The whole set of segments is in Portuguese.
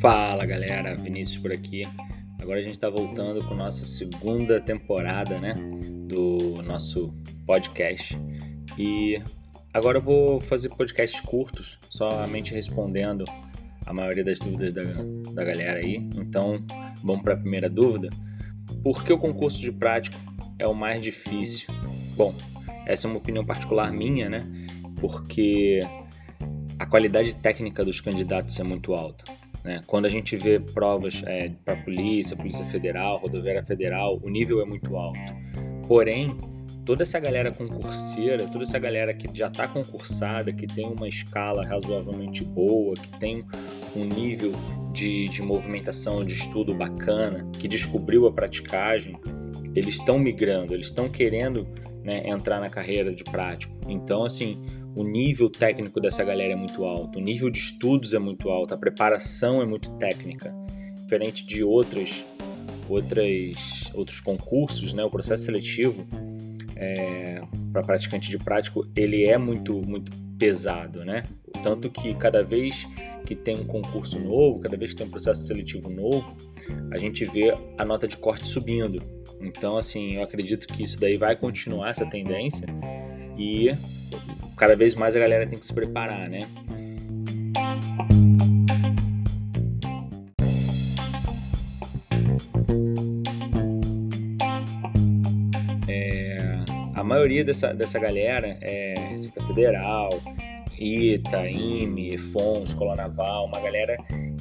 Fala galera, Vinícius por aqui. Agora a gente está voltando com nossa segunda temporada, né, do nosso podcast. E agora eu vou fazer podcasts curtos, somente respondendo a maioria das dúvidas da, da galera aí. Então, vamos para a primeira dúvida. Por que o concurso de prático é o mais difícil? Bom, essa é uma opinião particular minha, né? Porque a qualidade técnica dos candidatos é muito alta. Né? Quando a gente vê provas é, para polícia, polícia federal, rodoviária federal, o nível é muito alto. Porém, toda essa galera concurseira, toda essa galera que já está concursada, que tem uma escala razoavelmente boa, que tem um nível de, de movimentação, de estudo bacana, que descobriu a praticagem, eles estão migrando, eles estão querendo né, entrar na carreira de prático. Então, assim, o nível técnico dessa galera é muito alto, o nível de estudos é muito alto, a preparação é muito técnica, diferente de outras, outras outros concursos, né, o processo seletivo é, para praticante de prático ele é muito muito pesado, né? Tanto que cada vez que tem um concurso novo, cada vez que tem um processo seletivo novo, a gente vê a nota de corte subindo. Então, assim, eu acredito que isso daí vai continuar essa tendência e cada vez mais a galera tem que se preparar, né? É, a maioria dessa, dessa galera é Receita Federal, ITA, IME, EFON, Escola Naval, uma galera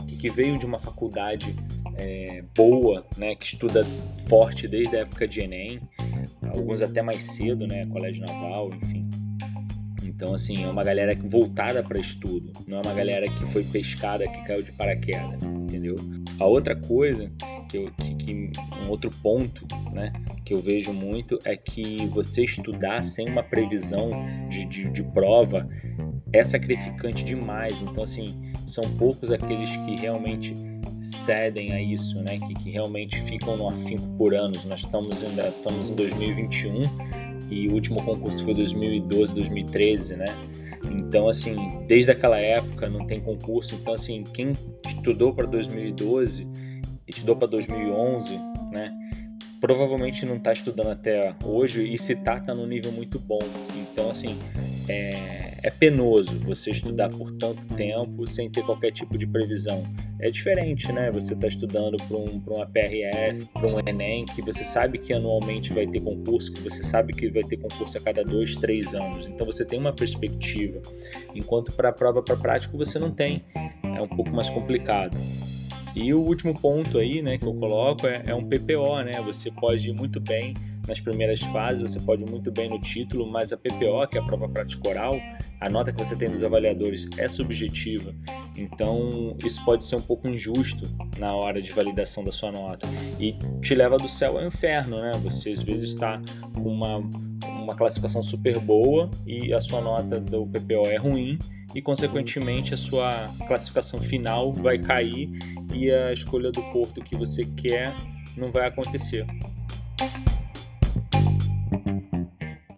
que, que veio de uma faculdade é, boa, né, que estuda forte desde a época de Enem, alguns até mais cedo, né, Colégio Naval, enfim. Então, assim, é uma galera voltada para estudo, não é uma galera que foi pescada, que caiu de paraquedas, entendeu? A outra coisa, que, eu, que, que um outro ponto, né, que eu vejo muito é que você estudar sem uma previsão de, de, de prova é sacrificante demais. Então, assim, são poucos aqueles que realmente cedem a isso, né? Que, que realmente ficam no afinco por anos. Nós estamos, ainda, estamos em 2021 e o último concurso foi 2012, 2013, né? Então, assim, desde aquela época não tem concurso. Então, assim, quem estudou para 2012 e estudou para 2011, né? Provavelmente não está estudando até hoje e se está, está num nível muito bom. Então, assim, é, é penoso você estudar por tanto tempo sem ter qualquer tipo de previsão. É diferente, né? Você está estudando para um, uma PRF, para um Enem, que você sabe que anualmente vai ter concurso, que você sabe que vai ter concurso a cada dois, três anos. Então você tem uma perspectiva. Enquanto para a prova para prático você não tem. É um pouco mais complicado. E o último ponto aí, né, que eu coloco é, é um PPO, né? Você pode ir muito bem nas primeiras fases, você pode ir muito bem no título, mas a PPO, que é a prova prática oral, a nota que você tem dos avaliadores é subjetiva. Então, isso pode ser um pouco injusto na hora de validação da sua nota e te leva do céu ao inferno, né? Você às vezes está com uma uma classificação super boa e a sua nota do PPO é ruim e consequentemente a sua classificação final vai cair e a escolha do porto que você quer não vai acontecer.